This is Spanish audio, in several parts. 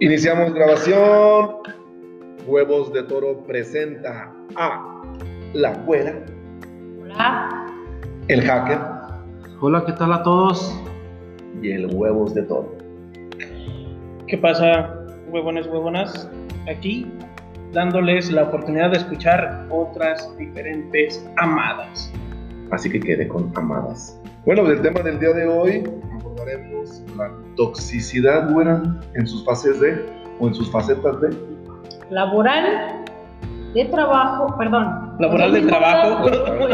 Iniciamos grabación. Huevos de Toro presenta a La Güera, Hola. el hacker Hola, ¿qué tal a todos? y el Huevos de Toro. ¿Qué pasa, huevones, huevonas? Aquí dándoles la oportunidad de escuchar otras diferentes amadas. Así que quede con amadas. Bueno, del tema del día de hoy la toxicidad, güera, en sus fases de, o en sus facetas de. Laboral, de trabajo, perdón. Laboral de trabajo.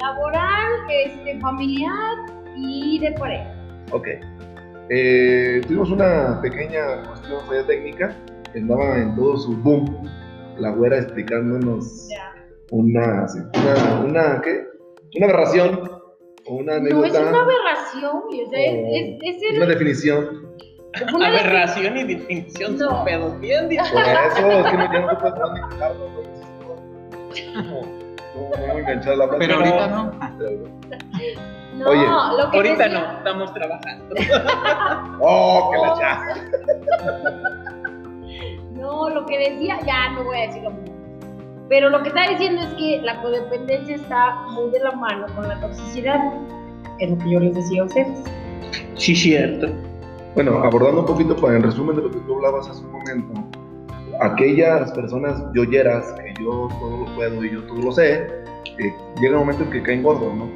Laboral, este, familiar y de pareja. Ok. Eh, tuvimos una pequeña cuestión falla técnica. que Andaba en todo su boom. La güera explicándonos una, una, una, ¿qué? Una aberración o una No es anécdota. una aberración, güey, o sea, es, es, es, una definición. una de- Aberración y definición No. son pedos bien dicho. Por eso es que no, ya no te puedes manejarlo. No, no, no, no enganchar la Pero Pero- ahorita no. No, Oye, lo que Ahorita decía- no, estamos trabajando. Oh, que la ya. No, lo que decía, ya no voy a decir lo mismo. Pero lo que está diciendo es que la codependencia está muy de la mano con la toxicidad. Es lo que yo les decía a ustedes. Sí, cierto. Bueno, abordando un poquito para en resumen de lo que tú hablabas hace un momento, aquellas personas yoyeras que yo todo lo puedo y yo todo lo sé, eh, llega un momento en que caen gordos, ¿no?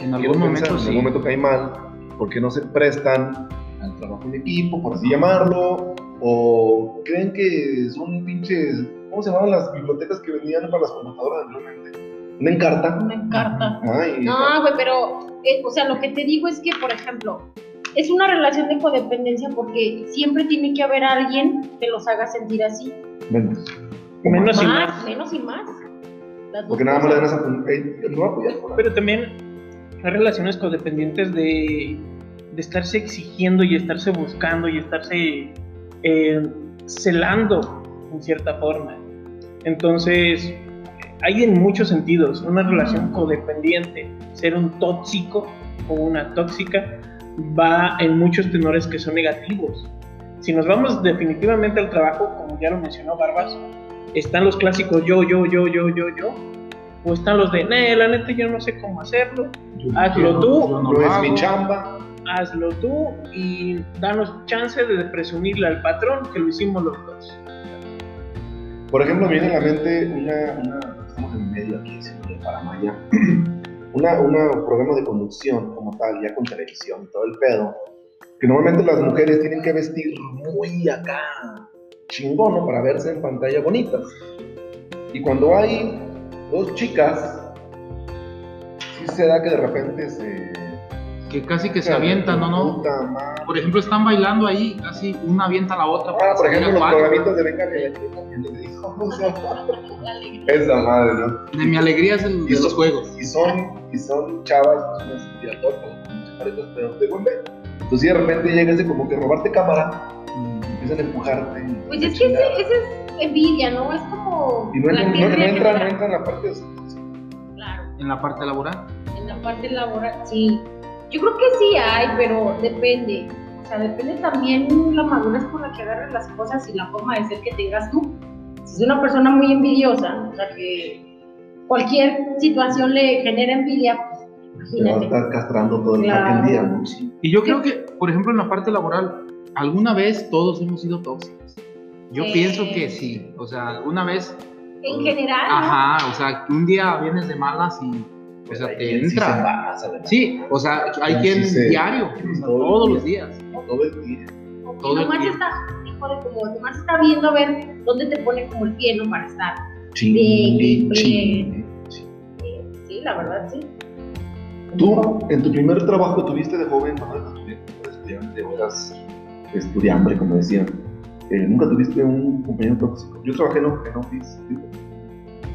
En algún pensar, momento en sí. algún momento caen mal, porque no se prestan al trabajo en equipo, por así llamarlo, o creen que son pinches, ¿cómo se llamaban las bibliotecas que vendían para las computadoras anteriormente? Una encarta. Encanta. Ay, No, güey, pero, eh, o sea, lo que te digo es que, por ejemplo, es una relación de codependencia porque siempre tiene que haber alguien que los haga sentir así. menos. Menos y Más, más. menos y más. Las Porque nada más le eh, no voy a apoyar ahí. Pero también hay relaciones codependientes de, de estarse exigiendo y estarse buscando y estarse eh, celando en cierta forma. Entonces, hay en muchos sentidos una relación codependiente. Ser un tóxico o una tóxica va en muchos tenores que son negativos. Si nos vamos definitivamente al trabajo, como ya lo mencionó Barbas, están los clásicos yo, yo, yo, yo, yo, yo, o están los de, "Nee, la neta yo no sé cómo hacerlo, hazlo tú, Yo No, lo es mi chamba. hazlo tú y danos chance de presumirle al patrón que lo hicimos los dos. Por ejemplo, me viene a la mente una, una estamos en medio aquí, haciendo para Maya, una, una programa de conducción como tal, ya con televisión y todo el pedo, que normalmente las mujeres tienen que vestir muy acá, chingón, ¿no? Para verse en pantalla bonitas. Y cuando hay dos chicas, sí se da que de repente se... Que casi que se avientan, ¿no? no? Por ejemplo, están bailando ahí, casi una avienta a la otra. Ah, para por ejemplo, los de Venga o sea, esa madre, ¿no? De mi alegría es el de Y son- los juegos. Y son, y son chavas, pues con muchas paredes, pero de golpe. Entonces, y de repente llega ese como que robarte cámara, empiezan a empujarte. y Pues la es que chingada. ese, ese es envidia, ¿no? Es como. Y no, la entra- no, entra en la parte de Claro, En la parte laboral. en la parte laboral, sí. Yo creo que sí hay, pero depende. O sea, depende también la madurez con la que agarres las cosas y la forma de ser que tengas tú. Si es una persona muy envidiosa, o sea, que cualquier situación le genera envidia, pues te va a imagínate. estar castrando todo el Claro. día, ¿no? Y yo creo que, por ejemplo, en la parte laboral, alguna vez todos hemos sido tóxicos. Yo Eh. pienso que sí. O sea, alguna vez, En general, ¿no? ajá, o sea, un día vienes de malas y, o sea, Hay te sí entra. Sí, o sea, hay Sí, quien sí, sí. diario, o sea, Todo el todos día. los días. Todo el día. Todo el híjole, como nomás está viendo a ver dónde te pone como el pie, ¿no? Para estar. Bien, chingue. Eh, Sí, la verdad, sí. Tú, en tu primer trabajo, tuviste de joven, no estudiante, eras estudiante, como decían. Eh, Nunca tuviste un compañero tóxico. Yo trabajé en, en office tipo,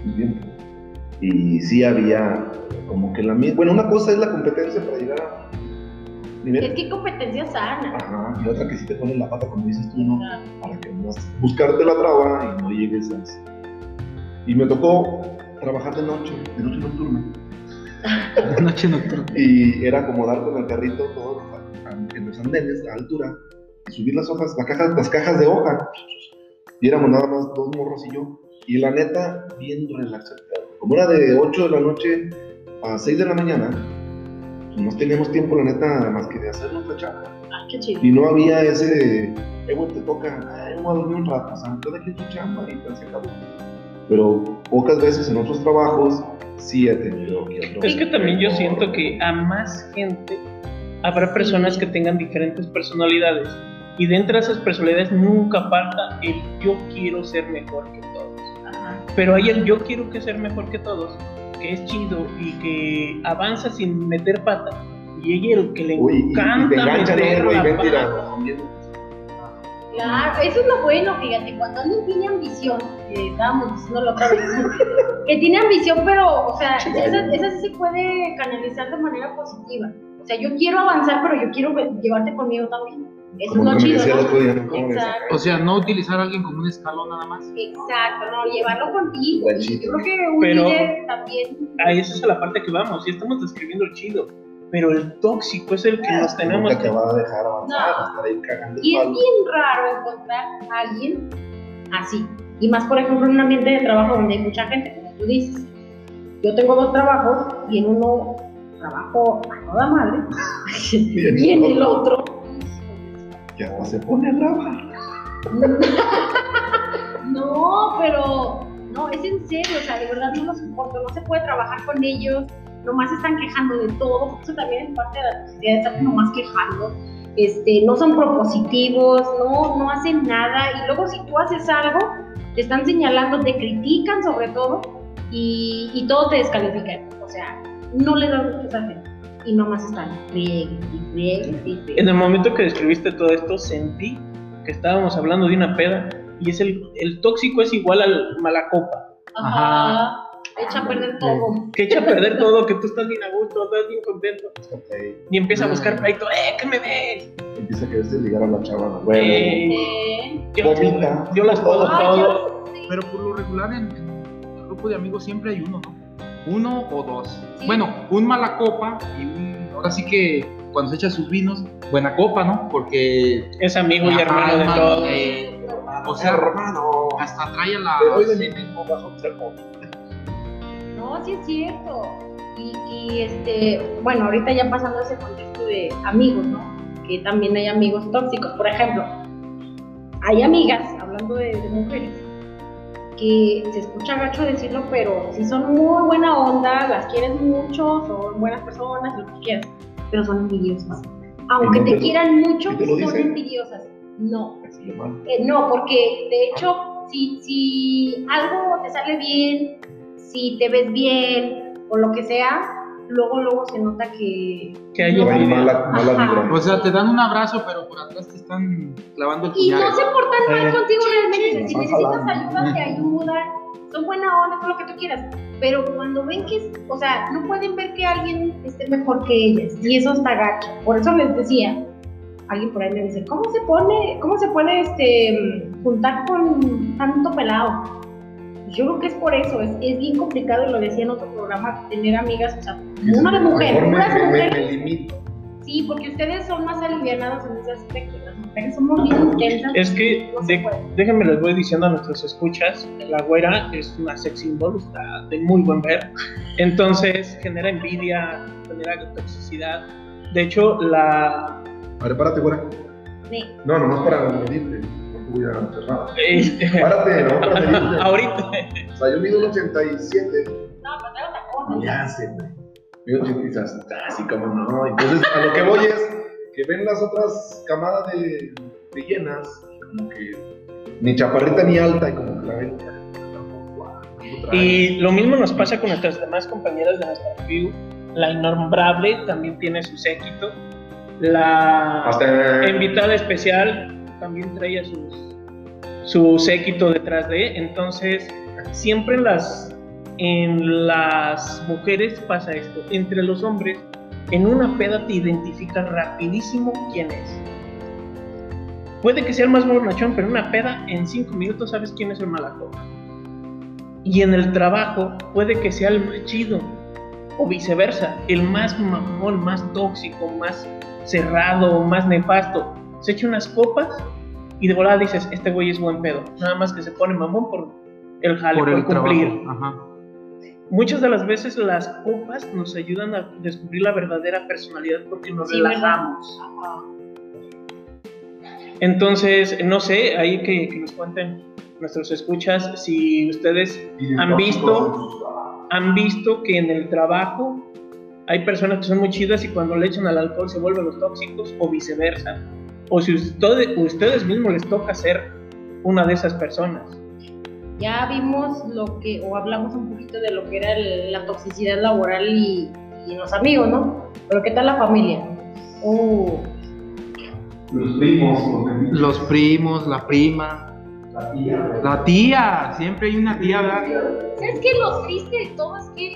un tiempo. Y sí había como que la misma. Bueno, una cosa es la competencia para llegar a nivel. Es que competencia sana. Ajá, y otra que sí te ponen la pata, como dices tú, ¿no? Para que no buscarte la traba y no llegues a eso. Y me tocó trabajar de noche, de noche nocturna. Noche nocturna. Y era como darte en el carrito todos los- en los andenes a altura y subir las hojas, las cajas, las cajas de hoja. Y éramos nada más dos morros y yo. Y la neta, bien relax. Como era de 8 de la noche a 6 de la mañana, pues no teníamos tiempo, la neta, más que de hacer nuestra chamba. Ah, qué chido. Y no había ese, eh, güey, te toca, ay, voy a dormir un rato, o sea, cada quien tu chamba y tal, se acabó. Pero pocas veces en otros trabajos sí he tenido que Es que también yo siento que a más gente habrá personas que tengan diferentes personalidades y dentro de esas personalidades nunca falta el yo quiero ser mejor que todos. Ajá. Pero hay el yo quiero que ser mejor que todos, que es chido y que avanza sin meter pata. Y hay el que le Uy, y, y te encanta enganchan, meter la ven, pata. Claro, eso es lo bueno, fíjate, cuando alguien tiene ambición, que estábamos diciendo la otra vez, que tiene ambición, pero, o sea, esa, esa sí se puede canalizar de manera positiva. O sea, yo quiero avanzar, pero yo quiero llevarte conmigo también. Eso Como es lo que chido, ¿no? Exacto. O sea, no utilizar a alguien como un escalón nada más. Exacto, no, llevarlo contigo. Yo creo que un Pero- líder también. A esa es a la parte que vamos, y estamos describiendo el chido. Pero el tóxico es el que Ah, nos tenemos que te va a dejar avanzar, No. estar ahí cagando Y es palo. bien raro encontrar a alguien así. Y más, por ejemplo, en un ambiente de trabajo donde hay mucha gente, como tú dices. Yo tengo dos trabajos y en uno trabajo a toda madre. y en el otro. Ya se pone brava. No, pero no, es en serio, o sea, de verdad no los soporto, no se puede trabajar con ellos, nomás están quejando de todo, eso también es parte de la toxicidad, estar nomás quejando, este, no son propositivos, no, no hacen nada, y luego si tú haces algo, te están señalando, te critican sobre todo, y, y todo te descalifica, o sea, no le dan gusto a gente, y nomás están friegue, y friegue, y friegue. En el momento que describiste todo esto, sentí que estábamos hablando de una peda y es el, el tóxico es igual al malacopa, Ajá, echa a perder todo. que echa a perder todo, que tú estás bien a gusto, estás bien contento Ok, y empieza a Mm. buscar pleito, ¡eh, que me ves! Empieza a quererse ligar a la chava, ¿no? Bueno, Eh, Eh, yo, yo las puedo todo. Pero por lo regular en, en el grupo de amigos siempre hay uno, ¿no? Uno o dos. Sí. Bueno, un mala copa y un. Ahora sí que cuando se echa sus vinos, buena copa, ¿no? Porque. Es amigo y hermano de todos. eh, o sea, hermano, hasta trae a la. te doy de mi mismo vaso de cerco. No, sí es cierto. Y, y, este, bueno, ahorita ya pasando ese contexto de amigos, ¿no? Que también hay amigos tóxicos. Por ejemplo, hay amigas, hablando de, de mujeres, que se escucha gacho decirlo, pero si son muy buena onda, las quieres mucho, son buenas personas, lo que quieras, pero son envidiosas. Aunque ¿Y no te quieran mucho, te son dicen? envidiosas. No, eh, no, porque de hecho, si, si algo te sale bien, si te ves bien o lo que sea, luego luego se nota que Que hay no, mala, mala. O sea, te dan un abrazo, pero por atrás te están clavando el y puñal. no se portan mal Eh, contigo realmente. sí, si necesitas ayuda, te ayudan, son buena onda, todo lo que tú quieras. Pero cuando ven que, es- o sea, no pueden ver que alguien esté mejor que ellas, y eso está gacho. Por eso les decía, alguien por ahí me dice, ¿cómo se pone, cómo se puede este, juntar con tanto pelado? Yo creo que es por eso, es, es bien complicado, y lo decía en otro programa, tener amigas, o sea, una de mujer, puras mujeres. Sí, porque ustedes son más alivianados en ese aspecto, las mujeres somos bien intensas. Es que, no de- déjenme les voy diciendo a nuestros escuchas, la güera es una sex symbol, está de muy buen ver, entonces genera envidia, genera toxicidad. De hecho, la... A ver, párate, güera. Sí. No, nomás para medirte. No te voy a cerrar. eh, Párate, no, para medirte. ahorita, O sea, yo mido un 87. No, pero traigo tacones. Ya sé, güey. Mido 86. Así como no. Entonces, a lo que voy es que ven las otras camadas de, de llenas, como que ni chaparrita ni alta, y como que la ven. Y lo mismo nos pasa con nuestras demás compañeras de nuestra review. La innombrable también tiene su séquito. La Hasta. invitada especial también traía sus, su séquito detrás de. Entonces, siempre en las, en las mujeres pasa esto. Entre los hombres, en una peda te identificas rapidísimo quién es. Puede que sea el más borrachón, pero en una peda en cinco minutos sabes quién es el malacopa. Y en el trabajo puede que sea el más chido. O viceversa, el más mamón, más tóxico, más cerrado, más nefasto. Se echa unas copas y de volada dices, este güey es buen pedo. Nada más que se pone mamón por el jale, por, por el cumplir. Ajá. Muchas de las veces las copas nos ayudan a descubrir la verdadera personalidad porque nos Sí, relajamos. Entonces, no sé, ahí que, que nos cuenten nuestros escuchas si ustedes ¿Han visto? han visto que en el trabajo hay personas que son muy chidas y cuando le echan al alcohol se vuelven los tóxicos o viceversa. O si ustedes, ustedes mismos les toca ser una de esas personas. Ya vimos lo que, o hablamos un poquito de lo que era el- la toxicidad laboral y, y los amigos, ¿no? Pero ¿qué tal la familia? Uh, Los primos, los Los primos, la prima, la tía. la tía. Siempre hay una tía, ¿verdad? ¿Sabes qué? Lo triste de todo es que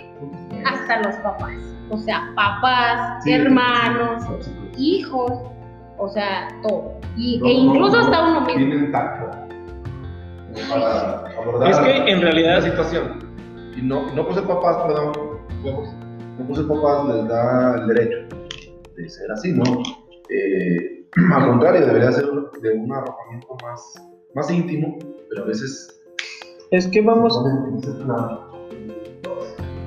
hasta los papás, o sea, papás, Sí. hermanos, hijos, o sea, todo. Y, No, e incluso no, hasta uno mismo. Tienen tacto para abordar Es que en realidad- la situación. Y no, no por ser papás, perdón, huevos, no por ser papás les da el derecho de ser así, ¿no? Eh, al contrario, debería ser de un arrojamiento más, más íntimo, pero a veces... Es que vamos,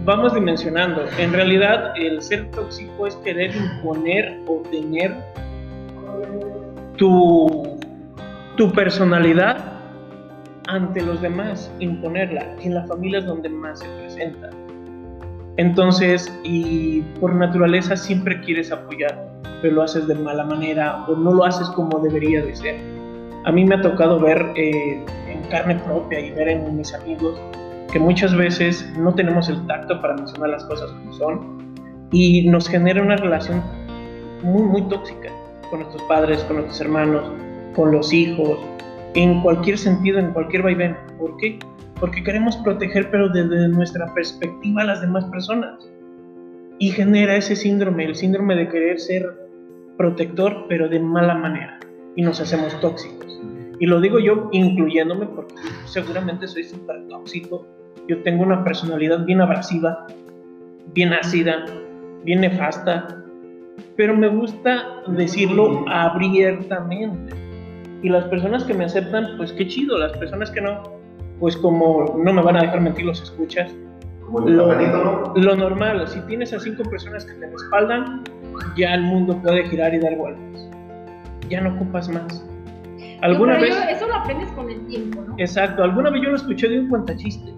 vamos dimensionando. En realidad, el ser tóxico es querer imponer o tener tu, personalidad ante los demás, imponerla. En la familia es donde más se presenta. Entonces, y por naturaleza siempre quieres apoyar, pero lo haces de mala manera o no lo haces como debería de ser. A mí me ha tocado ver eh, en carne propia y ver en mis amigos que muchas veces no tenemos el tacto para mencionar las cosas como son y nos genera una relación muy, muy tóxica con nuestros padres, con nuestros hermanos, con los hijos, en cualquier sentido, en cualquier vaivén. ¿Por qué? Porque queremos proteger, pero desde nuestra perspectiva a las demás personas. Y genera ese síndrome, el síndrome de querer ser protector, pero de mala manera. Y nos hacemos tóxicos. Y lo digo yo incluyéndome porque seguramente soy súper tóxico. Yo tengo una personalidad bien abrasiva, bien ácida, bien nefasta, pero me gusta decirlo abiertamente. Y las personas que me aceptan, pues qué chido. Las personas que no, pues como no me van a dejar mentir los escuchas. Como Lo, lo normal, si tienes a cinco personas que te respaldan, ya el mundo puede girar y dar vueltas. Ya no ocupas más. ¿Alguna vez? yo- eso lo aprendes con el tiempo, ¿no? Exacto, alguna vez yo lo escuché de un cuentachiste.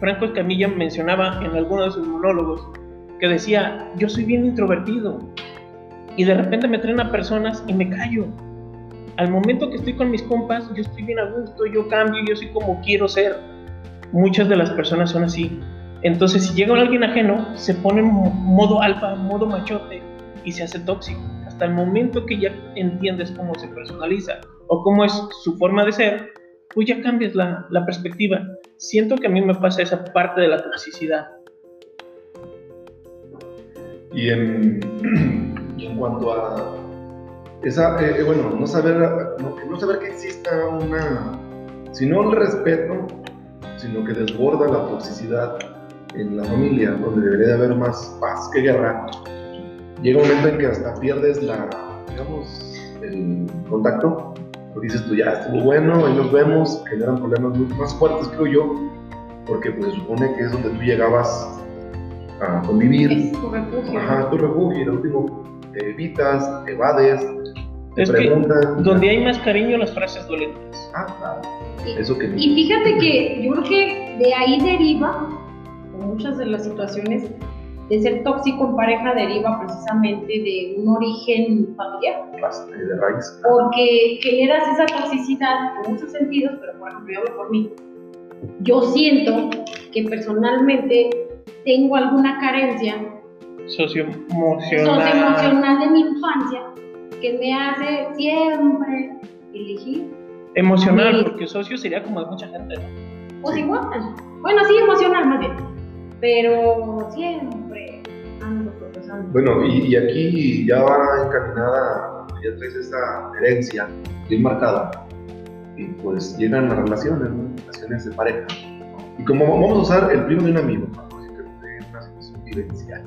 Franco Escamilla mencionaba en alguno de sus monólogos que decía, yo soy bien introvertido y de repente me traen personas y me callo. Al momento que estoy con mis compas, yo estoy bien a gusto, yo cambio, yo soy como quiero ser. Muchas de las personas son así. Entonces, si llega alguien ajeno, se pone en mo- modo alfa, modo machote y se hace tóxico. Hasta el momento que ya entiendes cómo se personaliza o cómo es su forma de ser, pues ya cambias la, la perspectiva. Siento que a mí me pasa esa parte de la toxicidad. Y en, y en cuanto a esa, eh, eh, bueno, no saber, no, saber que exista una, sino el respeto, sino que desborda la toxicidad en la familia, donde debería de haber más paz que guerra, llega un momento en que hasta pierdes la, digamos, el contacto, porque dices tú, ya estuvo bueno, ahí nos vemos, generan problemas mucho más fuertes, creo yo, porque pues se supone que es donde tú llegabas a convivir, Es tu refugio. Ajá, tu refugio, último te evitas, te evades, te Es que preguntan. donde hay más cariño, las frases duelen más. Ah, claro, Sí. eso que Y fíjate que yo creo que de ahí deriva, muchas de las situaciones de ser tóxico en pareja deriva precisamente de un origen familiar, de raíz. porque generas esa toxicidad en muchos sentidos, pero por ejemplo, yo hablo por mí. Yo siento que personalmente tengo alguna carencia Socioemocional. socioemocional de mi infancia que me hace siempre elegir Emocional, porque socio sería como de mucha gente, ¿no? Pues igual. Bueno, sí, emocional más bien. Pero siempre ando procesando. Bueno, y, y aquí ya va encaminada, ya traes esa herencia bien marcada, y pues llegan las relaciones, ¿no? relaciones de pareja. Y como vamos a usar el primo de un amigo, vivencial.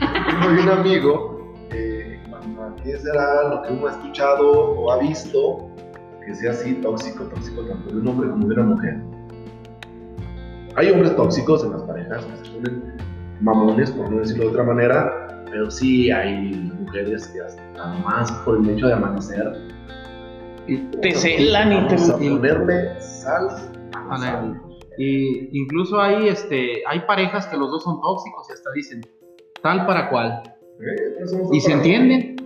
De un amigo, eh, qué será lo que uno ha escuchado o ha visto que sea así tóxico, tóxico tanto de un hombre como de una mujer. Hay hombres tóxicos en las parejas que se ponen mamones, por no decirlo de otra manera, pero sí hay mujeres que hasta más por el hecho de amanecer Y, Te celan y te... a ponerle sal a la. Y incluso hay, este, hay parejas que los dos son tóxicos y hasta dicen tal para cual. ¿Eh? Somos Y se entienden.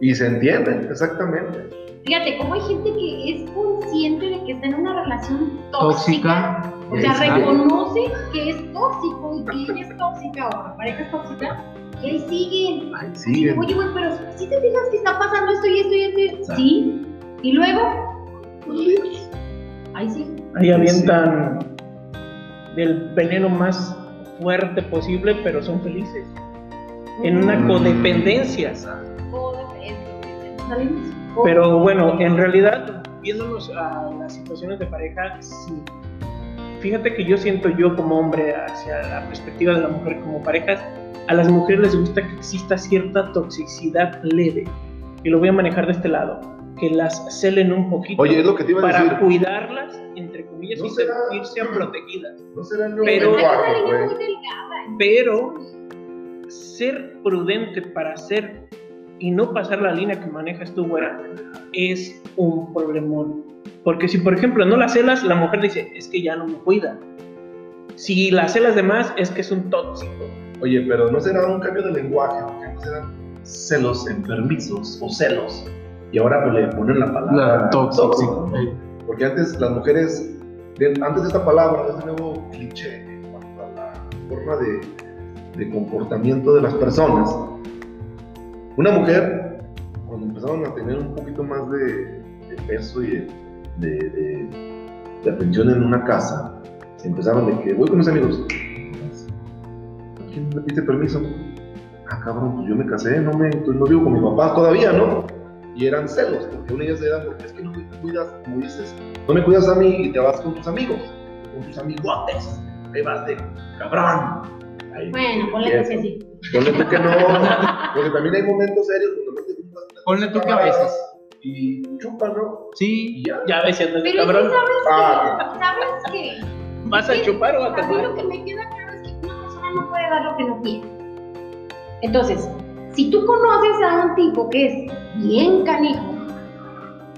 Y se entienden, exactamente. Fíjate, cómo hay gente que es consciente de que está en una relación tóxica. Tóxica. O sea, Exacto. reconoce que es tóxico y que ella es tóxica o la pareja es tóxica y ahí siguen. Ahí siguen. Oye, güey, pero si te fijas que está pasando esto y esto y esto. Sí. Y luego, ahí sí. Ahí avientan del veneno más fuerte posible, pero son felices. En una Mm. codependencia. Pero bueno, en realidad, viéndonos a las situaciones de pareja, sí. Fíjate que yo siento yo como hombre hacia la perspectiva de la mujer como parejas, a las mujeres les gusta que exista cierta toxicidad leve. Y lo voy a manejar de este lado, que las celen un poquito Oye, es lo que te iba a para decir. cuidarlas, entre comillas, ¿No y será- sentirse protegidas. No será el Pero- güey. delgada. Pero ser prudente para hacer y no pasar la línea que manejas tú, güera, es un problemón. Porque si, por ejemplo, no la celas, la mujer dice, es que ya no me cuida. Si la celas de más, es que es un tóxico. Oye, pero no será un cambio de lenguaje, porque antes eran celos enfermizos o celos. Y ahora pues, le ponen la palabra La tóxico. tóxico, ¿no? Porque antes las mujeres, de- antes de esta palabra, de este nuevo cliché en cuanto a la forma de, de comportamiento de las personas, una mujer, cuando empezaron a tener un poquito más de, de peso y de, de, atención en una casa, se empezaban de que voy con mis amigos. ¿A quién le pide permiso? Ah, cabrón, pues yo me casé, no, me, pues no vivo con mi papá todavía, ¿no? Y eran celos, porque una de ellas era, porque es que no me cuidas, como dices, no me cuidas a mí y te vas con tus amigos, con tus amigotes, ahí vas de cabrón. Ahí, Bueno, ponle que sí. Ponle tú que no, porque también hay momentos serios donde no te juntas Ponle tú que a veces. Y chupa, ¿no? Sí, Y ya. Ya ves, Pero cabrón, sí sabes Ah, que, ¿sabes qué? ¿vas a chupar o a A mí tomar? lo que me queda claro es que una persona no puede dar lo que no tiene. Entonces, si tú conoces a un tipo que es bien canijo,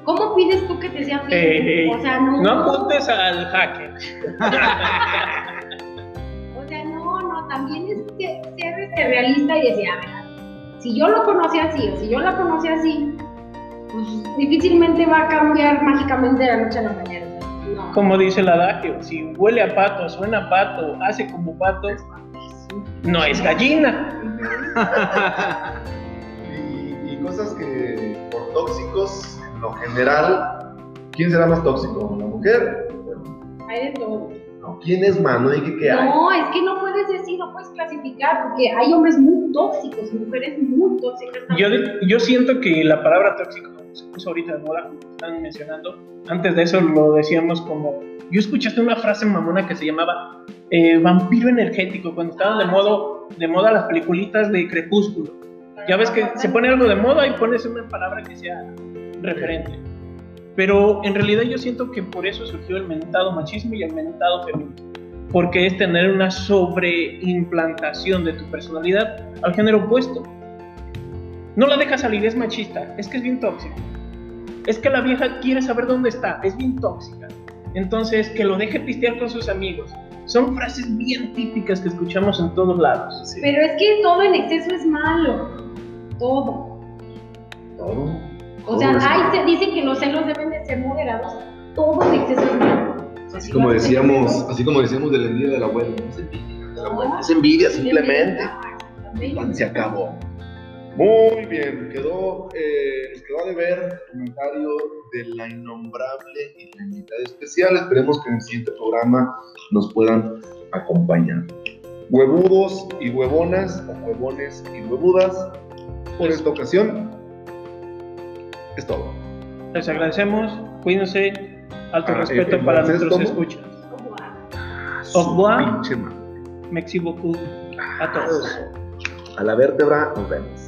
¿cómo pides tú que te sea fiel? Eh, eh, o sea, no. No apuntes al hacker. O sea, no, no, también es que ser este, realista y decir, a ver, si yo lo conocí así o si yo la conocí así, pues difícilmente va a cambiar mágicamente de la noche a la mañana. No. Como dice el adagio, si huele a pato, suena a pato, hace como pato, no es gallina. y, y cosas que por tóxicos, en lo general, ¿quién será más tóxico? ¿La mujer? Hay de todo. No, ¿quién es más? No dije que hay. No, es que no puedes decir, no puedes clasificar, porque hay hombres muy tóxicos y mujeres muy tóxicas. Yo, también. yo siento que la palabra tóxico se puso ahorita de moda, como están mencionando. Antes de eso lo decíamos como. Yo escuchaste una frase mamona que se llamaba eh, vampiro energético, cuando estaban de, modo, de moda las peliculitas de Crepúsculo. Ya ves que se pone algo de moda y pones una palabra que sea referente. Pero en realidad yo siento que por eso surgió el mentado machismo y el mentado feminismo. Porque es tener una sobreimplantación de tu personalidad al género opuesto. No la deja salir, es machista, es que es bien tóxico. Es que la vieja quiere saber dónde está, es bien tóxica. Entonces, que lo deje pistear con sus amigos. Son frases bien típicas que escuchamos en todos lados. Sí, Pero es que todo en exceso es malo. Todo. todo. O sea, Todo es ahí malo. se dice que los celos deben de ser moderados. Todo en exceso es malo. Así como decíamos, así como decíamos de la envidia del abuelo, no es envidia, es envidia simplemente. Se acabó. Muy bien, quedó, eh, quedó de ver el comentario de la innombrable y la invitada especial. Esperemos que en el siguiente programa nos puedan acompañar. Huevudos y huevonas, o huevones y huevudas, por esta ocasión es todo. Les agradecemos, cuídense, alto Ah, respeto eh, para ¿francés nuestros cómo? escuchas. Merci beaucoup a todos. A la vértebra, nos vemos.